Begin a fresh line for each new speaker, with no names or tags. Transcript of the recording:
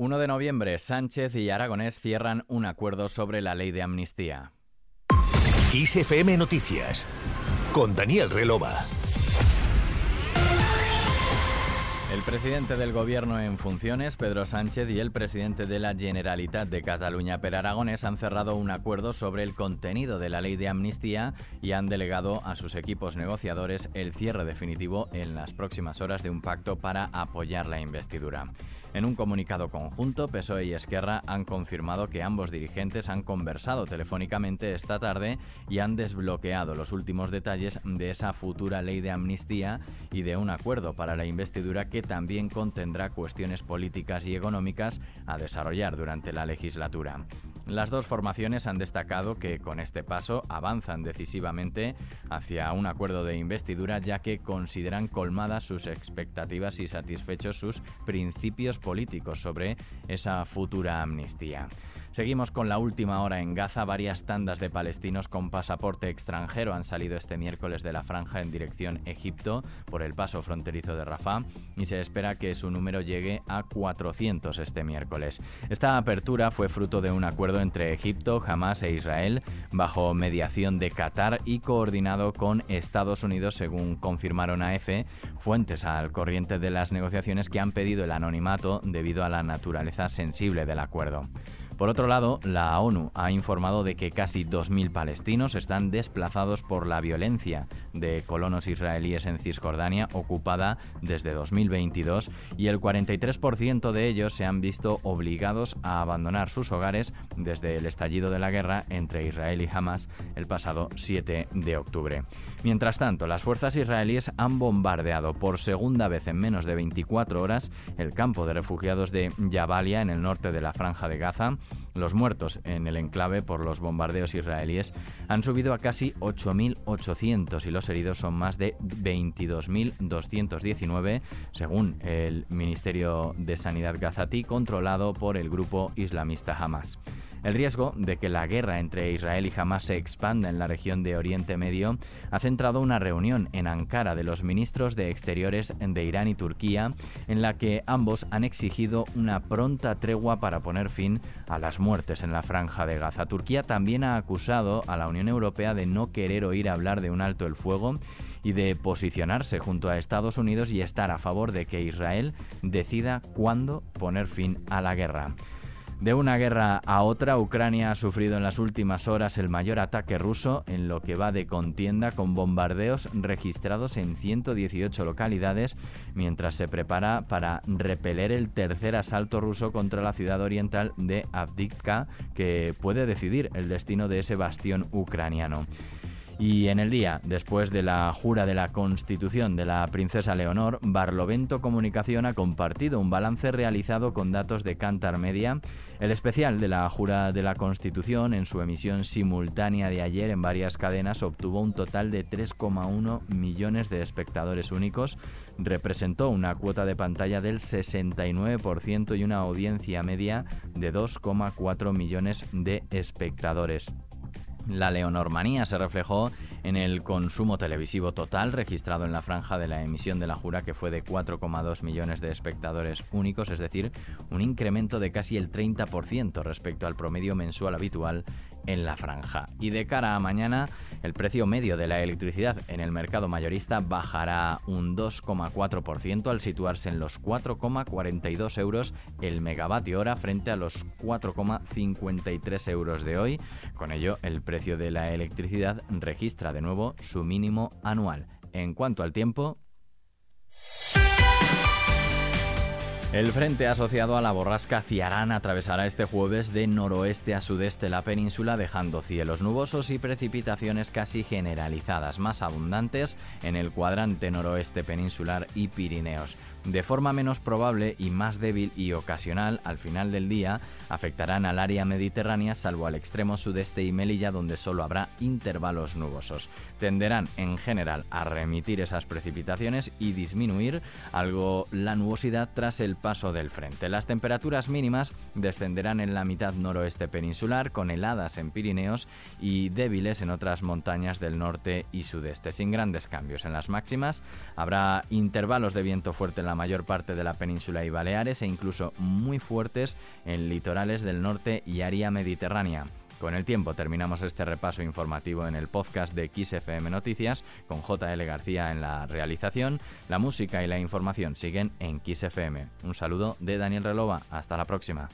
1 de noviembre, Sánchez y Aragonés cierran un acuerdo sobre la ley de amnistía.
ISFM Noticias con Daniel Relova.
El presidente del gobierno en funciones, Pedro Sánchez, y el presidente de la Generalitat de Cataluña, Per Aragonés, han cerrado un acuerdo sobre el contenido de la ley de amnistía y han delegado a sus equipos negociadores el cierre definitivo en las próximas horas de un pacto para apoyar la investidura. En un comunicado conjunto, PSOE y Esquerra han confirmado que ambos dirigentes han conversado telefónicamente esta tarde y han desbloqueado los últimos detalles de esa futura ley de amnistía y de un acuerdo para la investidura que también contendrá cuestiones políticas y económicas a desarrollar durante la legislatura. Las dos formaciones han destacado que con este paso avanzan decisivamente hacia un acuerdo de investidura ya que consideran colmadas sus expectativas y satisfechos sus principios políticos sobre esa futura amnistía. Seguimos con la última hora en Gaza. Varias tandas de palestinos con pasaporte extranjero han salido este miércoles de la franja en dirección Egipto por el paso fronterizo de Rafah y se espera que su número llegue a 400 este miércoles. Esta apertura fue fruto de un acuerdo entre Egipto, Hamas e Israel bajo mediación de Qatar y coordinado con Estados Unidos, según confirmaron a EFE fuentes al corriente de las negociaciones que han pedido el anonimato debido a la naturaleza sensible del acuerdo. Por otro lado, la ONU ha informado de que casi 2.000 palestinos están desplazados por la violencia de colonos israelíes en Cisjordania, ocupada desde 2022, y el 43% de ellos se han visto obligados a abandonar sus hogares desde el estallido de la guerra entre Israel y Hamas el pasado 7 de octubre. Mientras tanto, las fuerzas israelíes han bombardeado por segunda vez en menos de 24 horas el campo de refugiados de Jabalia en el norte de la franja de Gaza los muertos en el enclave por los bombardeos israelíes han subido a casi 8.800 y los heridos son más de 22.219, según el Ministerio de Sanidad gazatí, controlado por el grupo islamista Hamas. El riesgo de que la guerra entre Israel y Hamas se expanda en la región de Oriente Medio ha centrado una reunión en Ankara de los ministros de Exteriores de Irán y Turquía, en la que ambos han exigido una pronta tregua para poner fin a las muertes en la franja de Gaza. Turquía también ha acusado a la Unión Europea de no querer oír hablar de un alto el fuego y de posicionarse junto a Estados Unidos y estar a favor de que Israel decida cuándo poner fin a la guerra. De una guerra a otra, Ucrania ha sufrido en las últimas horas el mayor ataque ruso en lo que va de contienda con bombardeos registrados en 118 localidades mientras se prepara para repeler el tercer asalto ruso contra la ciudad oriental de Avdiivka que puede decidir el destino de ese bastión ucraniano. Y en el día, después de la jura de la Constitución de la princesa Leonor, Barlovento Comunicación ha compartido un balance realizado con datos de Cantar Media. El especial de la jura de la Constitución, en su emisión simultánea de ayer en varias cadenas, obtuvo un total de 3,1 millones de espectadores únicos, representó una cuota de pantalla del 69% y una audiencia media de 2,4 millones de espectadores. La leonormanía se reflejó en el consumo televisivo total registrado en la franja de la emisión de la jura que fue de 4,2 millones de espectadores únicos, es decir, un incremento de casi el 30% respecto al promedio mensual habitual en la franja. Y de cara a mañana, el precio medio de la electricidad en el mercado mayorista bajará un 2,4% al situarse en los 4,42 euros el megavatio hora frente a los 4,53 euros de hoy. Con ello, el precio de la electricidad registra de nuevo su mínimo anual. En cuanto al tiempo... El frente asociado a la borrasca Ciarán atravesará este jueves de noroeste a sudeste la península dejando cielos nubosos y precipitaciones casi generalizadas más abundantes en el cuadrante noroeste peninsular y Pirineos. De forma menos probable y más débil y ocasional, al final del día, afectarán al área mediterránea salvo al extremo sudeste y Melilla donde solo habrá intervalos nubosos. Tenderán en general a remitir esas precipitaciones y disminuir algo la nubosidad tras el paso del frente. Las temperaturas mínimas descenderán en la mitad noroeste peninsular con heladas en Pirineos y débiles en otras montañas del norte y sudeste. Sin grandes cambios en las máximas, habrá intervalos de viento fuerte en la mayor parte de la península y Baleares e incluso muy fuertes en litorales del norte y área mediterránea. Con el tiempo terminamos este repaso informativo en el podcast de XFM Noticias con JL García en la realización. La música y la información siguen en XFM. Un saludo de Daniel Relova. Hasta la próxima.